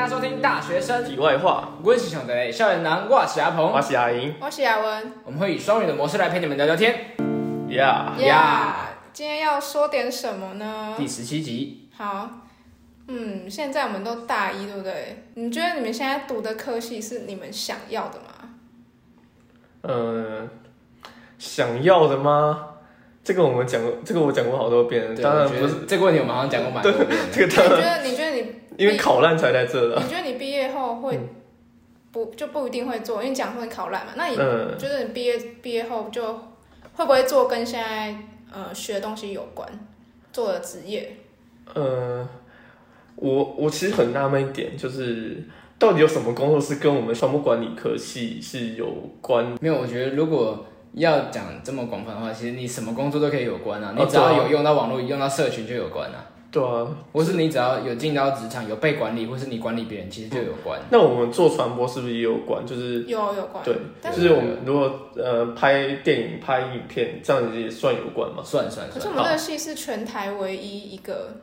大家收听《大学生题外话，温习兄的校园男，我是阿鹏我。是阿莹我是雅文我们会以双语的模式来陪你们聊聊天。，Yeah，呀今天要说点什么呢？第十七集，好，嗯，现在我们都大一，对不对？你觉得你们现在读的科系是你们想要的吗？嗯，想要的吗？这个我们讲过，这个我讲过好多遍当然不是，这个问题，我们好像讲过蛮多遍。这个你当然，觉得？你觉得你因为考烂才在这的。你觉得你毕业后会嗯不就不一定会做？因为你讲说你考烂嘛，那你嗯，觉得你毕业毕业后就会不会做跟现在呃学的东西有关，做的职业？呃，我我其实很纳闷一点，就是到底有什么工作是跟我们传播管理科系是有关？没有，我觉得如果要讲这么广泛的话，其实你什么工作都可以有关啊。哦你只要有用到网络、用到社群就有关啊。对啊，或是你只要有进到职场、有被管理，或是你管理别人，其实就有关。那我们做传播是不是也有关？就是有有关，对，但就是是我们如果呃拍电影、拍影片，这样子也算有关吗？算算算，可是我们这个系是全台唯一一个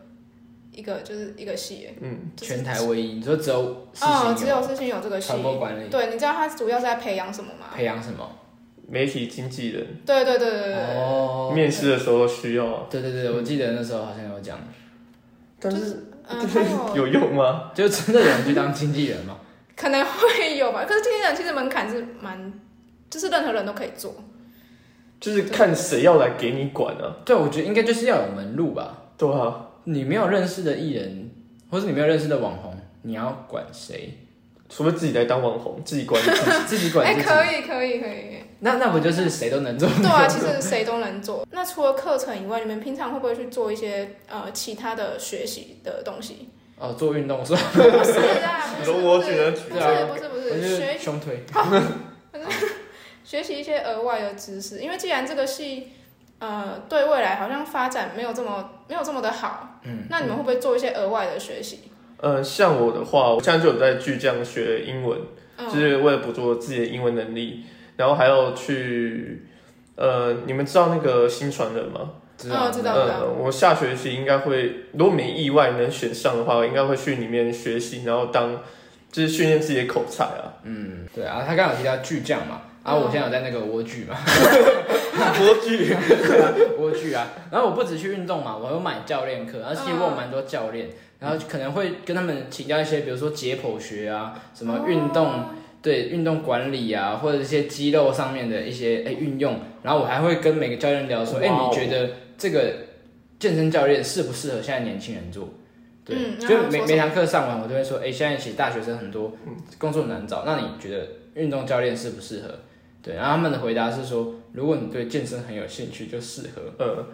一个就是一个系耶，嗯，全台唯一，你说只有世哦，只有世新有这个系传。播管理，对，你知道它主要是在培养什么吗？培养什么？媒体经纪人对对对对对对。哦，面试的时候需要啊，对对对，我记得那时候好像有讲，但是嗯，有 有用吗？就真的有人去当经纪人吗？可能会有吧，可是经纪人其实门槛是蛮，就是任何人都可以做。就是看谁要来给你管啊。对，我觉得应该就是要有门路吧。对啊，你没有认识的艺人，或是你没有认识的网红，你要管谁？除非自己来当网红，自己管自己。自己管哎，自己。可以可以可以。那那不就是谁都能做？对啊，其实谁都能做。那除了课程以外，你们平常会不会去做一些呃其他的学习的东西？哦，做运动是吧？不是啊，不是我不是不是不是学胸推。学习一些额外的知识，因为既然这个系呃对未来好像发展没有这么没有这么的好，嗯，那你们会不会做一些额外的学习？呃，像我的话，我现在就有在巨匠学英文，嗯，就是为了补足我自己的英文能力，然后还要去，呃，你们知道那个新传人吗？知道哦知道呃，我下学期应该会，如果没意外能选上的话，我应该会去里面学习，然后当就是训练自己的口才啊。嗯，对啊，他刚好提到巨匠嘛，啊，我现在有在那个蜗居嘛，国剧，蜗苣啊，然后我不止去运动嘛，我有买教练课，然后其实我有蛮多教练，然后可能会跟他们请教一些，比如说解剖学啊，什么运动。对运动管理啊，或者一些肌肉上面的一些哎运用，然后我还会跟每个教练聊说，哎、你觉得这个健身教练适不适合现在年轻人做？对，嗯就每每堂课上完，我都会说，哎、现在其实大学生很多工作难找，那你觉得运动教练适不适合？对，然后他们的回答是说，如果你对健身很有兴趣，就适合。呃，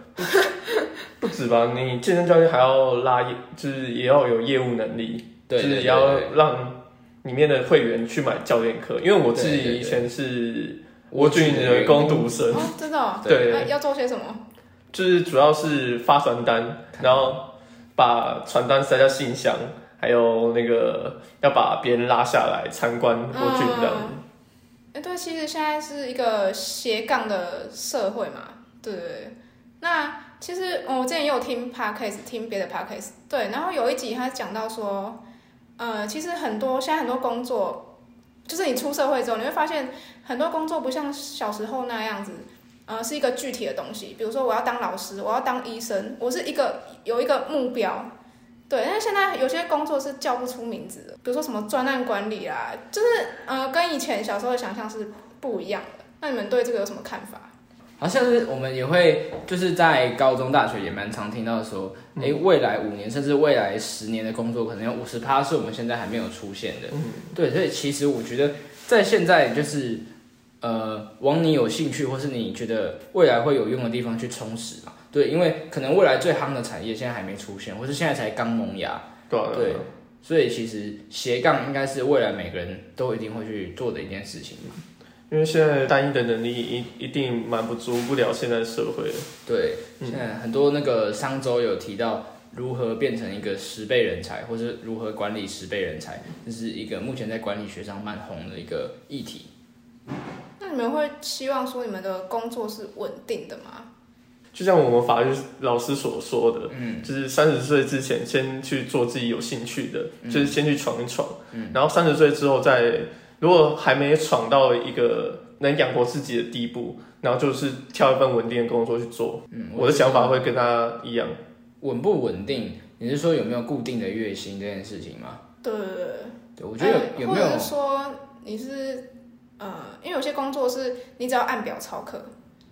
不 止吧，你健身教练还要拉业，就是也要有业务能力，对对对就是也要让里面的会员去买教练课，因为我自己以前是我军的攻读生，哦，真的、哦，对那要做些什么？就是主要是发传单，然后把传单塞到信箱，还有那个要把别人拉下来参观我军这样。哎、对，其实现在是一个斜杠的社会嘛，对对对。那其实、我之前也有听 podcast，听别的 podcast，对，然后有一集他讲到说，呃，其实很多现在很多工作，就是你出社会之后，你会发现很多工作不像小时候那样子，呃，是一个具体的东西。比如说我要当老师，我要当医生，我是一个有一个目标。对，但是现在有些工作是叫不出名字的，比如说什么专案管理啦，就是呃，跟以前小时候的想象是不一样的。那你们对这个有什么看法？好像是我们也会就是在高中、大学也蛮常听到说，哎、未来五年甚至未来十年的工作，可能有五十趴是我们现在还没有出现的。对，所以其实我觉得在现在就是呃，往你有兴趣或是你觉得未来会有用的地方去充实嘛。对，因为可能未来最夯的产业现在还没出现，或是现在才刚萌芽，对啊，对，所以其实斜杠应该是未来每个人都一定会去做的一件事情。因为现在单一的能力一一定满不足不了现在的社会了。对，嗯现在很多那个商周有提到如何变成一个十倍人才，或是如何管理十倍人才，这是一个目前在管理学上蛮红的一个议题。那你们会希望说你们的工作是稳定的吗？就像我们法律老师所说的，嗯，就是三十岁之前先去做自己有兴趣的，就是先去闯一闯，嗯，然后三十岁之后再，如果还没闯到一个能养活自己的地步，然后就是挑一份稳定的工作去做。嗯，我的想法会跟他一样。稳不稳定？你是说有没有固定的月薪这件事情吗？对对对，对我觉得有没有说你是呃，因为有些工作是你只要按表操课。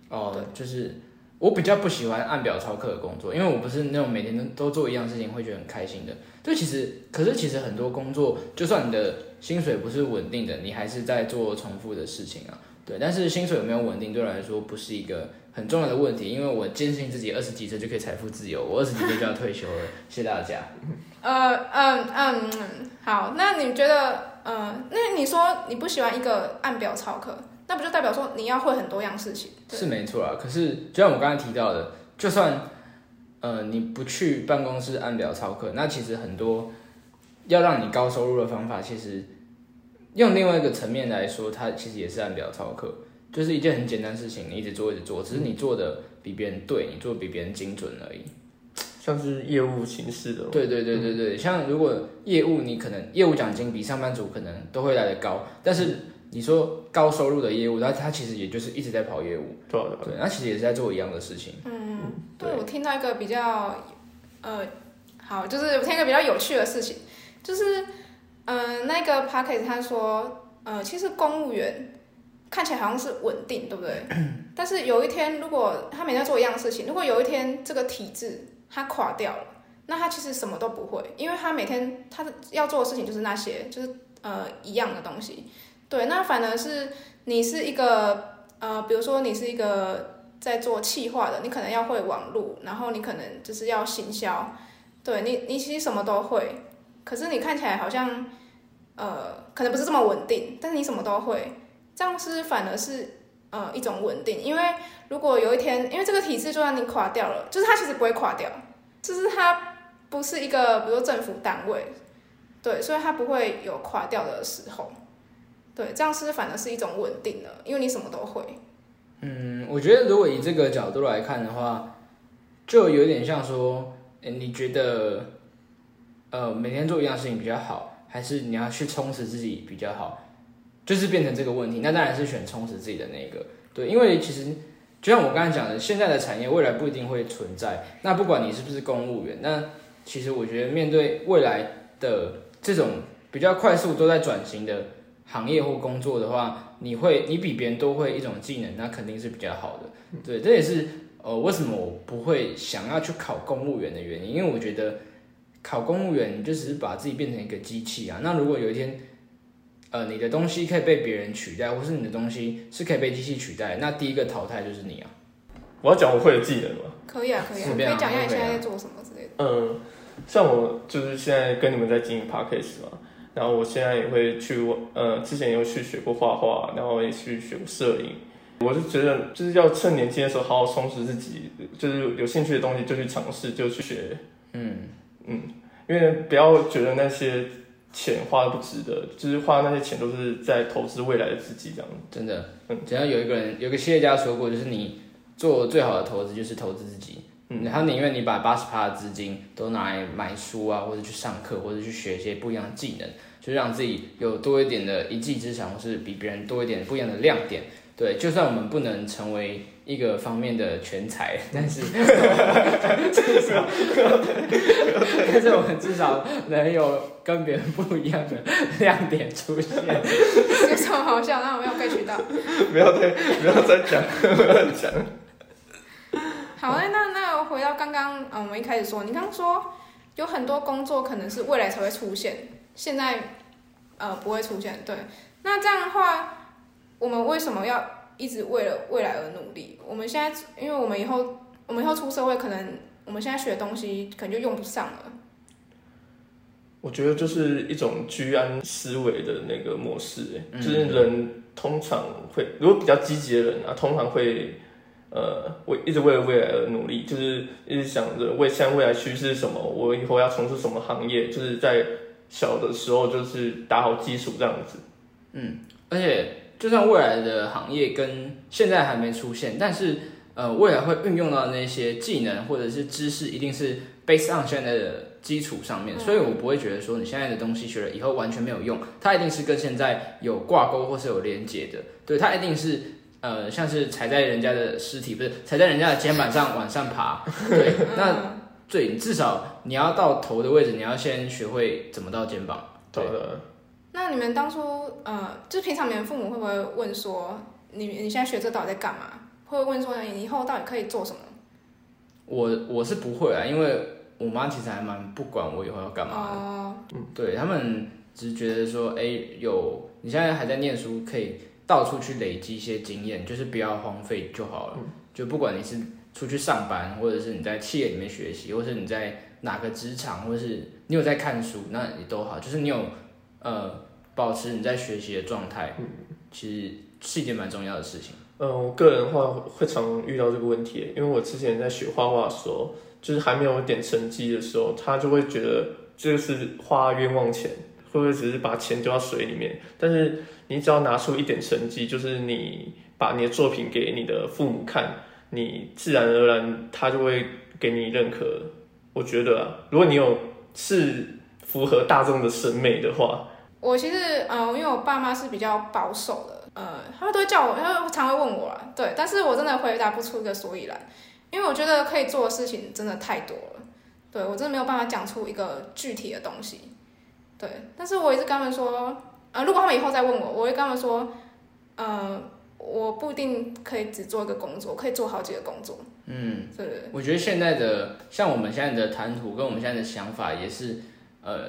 哦，就是。我比较不喜欢按表操课的工作，因为我不是那种每天都做一样事情会觉得很开心的。就其实，可是其实很多工作，就算你的薪水不是稳定的，你还是在做重复的事情啊。对，但是薪水有没有稳定，对我来说不是一个很重要的问题，因为我坚信自己二十几岁就可以财富自由，我二十几岁就要退休了。谢谢大家。呃嗯嗯，好，那你觉得，嗯，那你说你不喜欢一个按表操课？那不就代表说你要会很多样事情？是没错啊。可是就像我刚才提到的，就算呃你不去办公室按表操课，那其实很多要让你高收入的方法，其实用另外一个层面来说，它其实也是按表操课，就是一件很简单的事情，你一直做一直做，只是你做的比别人对，你做的比别人精准而已。像是业务形式的。对对对对对，像如果业务你可能业务奖金比上班族可能都会来的高，但是。你说高收入的业务，那他其实也就是一直在跑业务，对对，那其实也是在做一样的事情。嗯，对我听到一个比较，呃，好，就是我听一个比较有趣的事情，就是，嗯，那个 p a c k e t 他说，呃，其实公务员看起来好像是稳定，对不对？但是有一天，如果他每天做一样的事情，如果有一天这个体制它垮掉了，那他其实什么都不会，因为他每天他的要做的事情就是那些，就是呃一样的东西。对，那反而是你是一个呃，比如说你是一个在做企划的，你可能要会网络，然后你可能就是要行销，对你，你其实什么都会，可是你看起来好像呃，可能不是这么稳定，但是你什么都会，这样是反而是呃一种稳定，因为如果有一天，因为这个体制就算你垮掉了，就是它其实不会垮掉，就是它不是一个比如说政府单位，对，所以它不会有垮掉的时候。对，这样是反而是一种稳定的，因为你什么都会。嗯，我觉得如果以这个角度来看的话，就有点像说，你觉得，呃，每天做一样事情比较好，还是你要去充实自己比较好？就是变成这个问题，那当然是选充实自己的那个。对，因为其实就像我刚才讲的，现在的产业未来不一定会存在。那不管你是不是公务员，那其实我觉得面对未来的这种比较快速都在转型的。行业或工作的话，你会你比别人都会一种技能，那肯定是比较好的。对，这也是呃为什么我不会想要去考公务员的原因，因为我觉得考公务员就只是把自己变成一个机器啊。那如果有一天，呃，你的东西可以被别人取代，或是你的东西是可以被机器取代，那第一个淘汰就是你啊。我要讲我会的技能吗？可以啊，可以啊，可以讲一下你现在在做什么之类的。嗯，像我就是现在跟你们在经营 podcast 嘛。然后我现在也会去，呃，之前有去学过画画，然后也去学过摄影。我是觉得，就是要趁年轻的时候好好充实自己，就是有兴趣的东西就去尝试，就去学。嗯嗯，因为不要觉得那些钱花的不值得，就是花那些钱都是在投资未来的自己这样。真的，嗯，只要有一个人，有个企业家说过，就是你做最好的投资就是投资自己。他宁愿你把八十趴的资金都拿来买书啊，或者去上课，或者去学一些不一样的技能，就让自己有多一点的一技之长，或是比别人多一点不一样的亮点。对，就算我们不能成为一个方面的全才，但是至少，但是我们至少能有跟别人不一样的亮点出现。有什么好笑？那我们要被取到？不要再不要再讲，不要讲。好，那那那回到刚刚，嗯，我们一开始说，你刚刚说有很多工作可能是未来才会出现，现在呃不会出现，对。那这样的话，我们为什么要一直为了未来而努力？我们现在，因为我们以后我们以后出社会，可能我们现在学的东西可能就用不上了。我觉得就是一种居安思危的那个模式，就是人通常会，如果比较积极的人啊，通常会。呃，为一直为了未来而努力，就是一直想着为现在未来趋势是什么，我以后要从事什么行业，就是在小的时候就是打好基础这样子。嗯，而且就算未来的行业跟现在还没出现，但是呃未来会运用到那些技能或者是知识，一定是 based on 现在的基础上面，所以我不会觉得说你现在的东西学了以后完全没有用，它一定是跟现在有挂钩或是有连接的，对，它一定是呃像是踩在人家的尸体，不是踩在人家的肩膀上往上爬，对，那对，至少你要到头的位置，你要先学会怎么到肩膀，对的。那你们当初呃，就是平常你们父母会不会问说，你你现在学这到底在干嘛？会不会问说你以后到底可以做什么？我我是不会啊，因为我妈其实还蛮不管我以后要干嘛的。哦，对他们只是觉得说，哎、有你现在还在念书，可以到处去累积一些经验，就是不要荒废就好了。就不管你是出去上班，或者是你在企业里面学习，或是你在哪个职场，或是你有在看书，那也都好。就是你有呃保持你在学习的状态，其实是一件蛮重要的事情。嗯，我个人的话会常遇到这个问题，因为我之前在学画画的时候，就是还没有点成绩的时候，他就会觉得这是花冤枉钱，会不会只是把钱丢到水里面？但是你只要拿出一点成绩，就是你把你的作品给你的父母看，你自然而然他就会给你认可。我觉得啊，如果你有是符合大众的审美的话，我其实呃，因为我爸妈是比较保守的，呃，他们都会叫我，他们常会问我啦，对，但是我真的回答不出一个所以然，因为我觉得可以做的事情真的太多了，对我真的没有办法讲出一个具体的东西，对，但是我一直跟他们说，呃，如果他们以后再问我，我会跟他们说，呃，我不一定可以只做一个工作，可以做好几个工作，嗯，对我觉得现在的像我们现在的谈吐跟我们现在的想法也是，呃，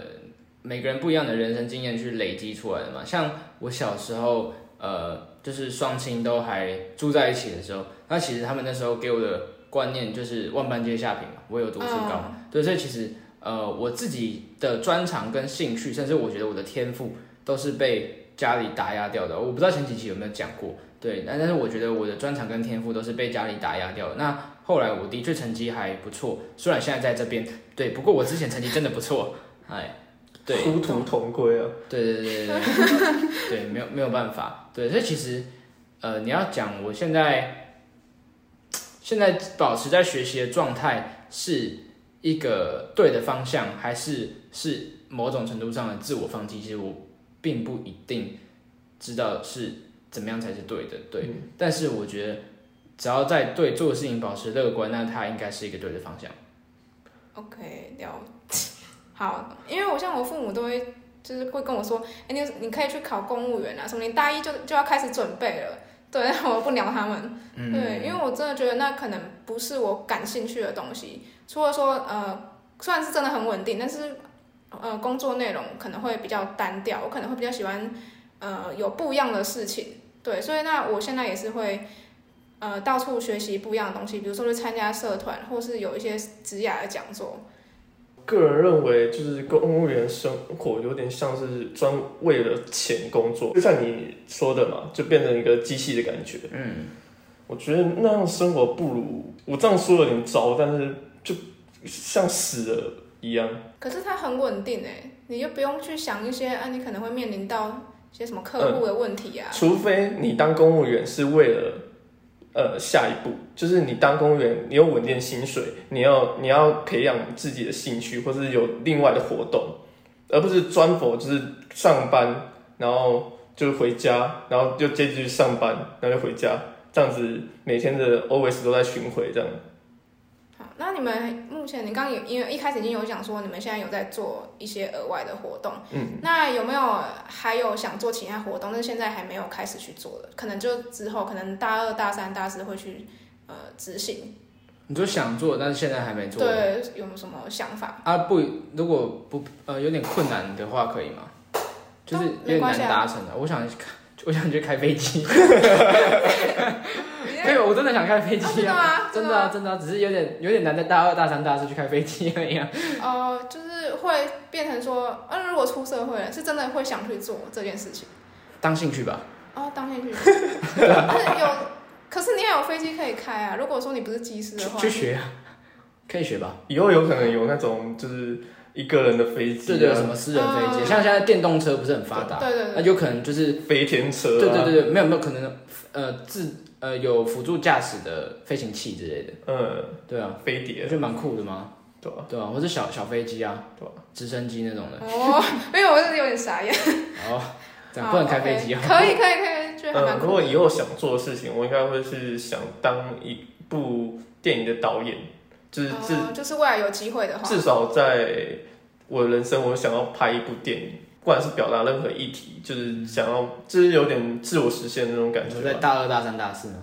每个人不一样的人生经验去累积出来的嘛。像我小时候，呃，就是双亲都还住在一起的时候，那其实他们那时候给我的观念就是万般皆下品嘛，我有读书高，对，所以其实呃我自己的专长跟兴趣，甚至我觉得我的天赋都是被家里打压掉的。我不知道前几期有没有讲过，对，但但是我觉得我的专长跟天赋都是被家里打压掉的。那后来我的确成绩还不错，虽然现在在这边，对，不过我之前成绩真的不错，哎，对，殊途同归啊。对对对对对，对，没有没有办法，对，所以其实，呃，你要讲我现在现在保持在学习的状态是一个对的方向，还是是某种程度上的自我放弃？其实我并不一定知道是怎么样才是对的，对。但是我觉得，只要在对做的事情保持乐观，那它应该是一个对的方向。OK，了解。好，因为我像我父母都会就是会跟我说，哎、你你可以去考公务员啊，什么你大一就就要开始准备了。对，我不鸟他们。对，因为我真的觉得那可能不是我感兴趣的东西。除了说，呃，虽然是真的很稳定，但是呃，工作内容可能会比较单调，我可能会比较喜欢呃有不一样的事情。对，所以那我现在也是会呃到处学习不一样的东西，比如说去参加社团，或是有一些职涯的讲座。个人认为，就是公务员生活有点像是专为了钱工作，就像你说的嘛，就变成一个机器的感觉。嗯，我觉得那样生活不如我这样说有点糟，但是就像死了一样。可是它很稳定哎，你就不用去想一些啊，你可能会面临到一些什么客户的问题啊。除非你当公务员是为了呃下一步，就是你当公务员，你有稳定薪水，你要你要培养自己的兴趣，或是有另外的活动，而不是专佛就是上班，然后就回家，然后就接着去上班，然后就回家，这样子每天的 always 都在巡回这样。好，那你们目前你刚刚有因为一开始已经有讲说你们现在有在做一些额外的活动，嗯，那有没有还有想做其他活动，但是现在还没有开始去做的？可能就之后可能大二、大三、大四会去呃执行。你就想做，但是现在还没做。对，有没有什么想法？啊不，如果不呃有点困难的话，可以吗？就是哦有点难达成的。我想开，我想去开飞机。对，我真的想开飞机啊！真的 啊，真的啊，只是有点有点难在大二、大三、大四去开飞机而已啊。哦、就是会变成说，嗯、如果出社会了，是真的会想去做这件事情。当兴趣吧。哦，当兴趣。但是有，可是你也有飞机可以开啊。如果说你不是机师的话，去学啊，可以学吧？以后有可能有那种就是一个人的飞机、啊，对对，什么私人飞机，嗯像现在电动车不是很发达，对对对，那有可能就是飞天车、啊，对对对对，没有没有可能呃自呃有辅助驾驶的飞行器之类的。嗯，对啊，飞碟我觉，得蛮酷的嘛。对吧？对啊，或者小小飞机啊，对直升机那种的。哦，因为我是有点傻眼。哦，这样不能开飞机。可以可以可以，觉得还嗯，如果以后想做的事情，我应该会是想当一部电影的导演，就是至、哦，就是未来有机会的话，至少在我的人生，我想要拍一部电影，不管是表达任何议题，就是想要，就是有点自我实现的那种感你说在觉吧。大二、大三、大四嘛。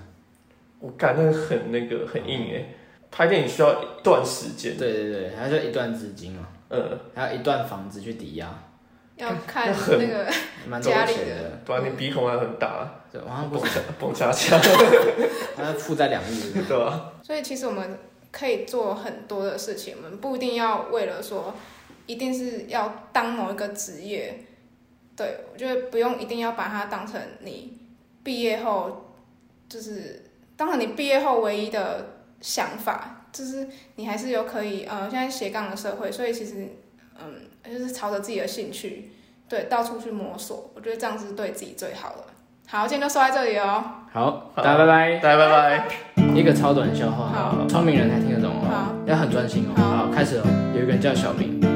我感那个很那个很硬哎、拍电影需要一段时间，对对对，还要一段资金嘛，呃，还有一段房子去抵押，要看那个蛮多家里钱的的。对啊，你鼻孔还很大，对，好像不蹦蹦恰恰，好像负债两亿。对吧？所以其实我们可以做很多的事情，我们不一定要为了说一定是要当某一个职业。对，我觉得不用一定要把它当成你毕业后就是当成你毕业后唯一的想法，就是你还是有可以呃，现在斜杠的社会，所以其实嗯，就是朝着自己的兴趣，对，到处去摸索，我觉得这样是对自己最好的。好，今天就说在这里哦。好，大家拜拜。大家拜拜。一个超短笑话，好聪明人才听得懂哦，好，要很专心哦。好好，开始哦。有一个人叫小明。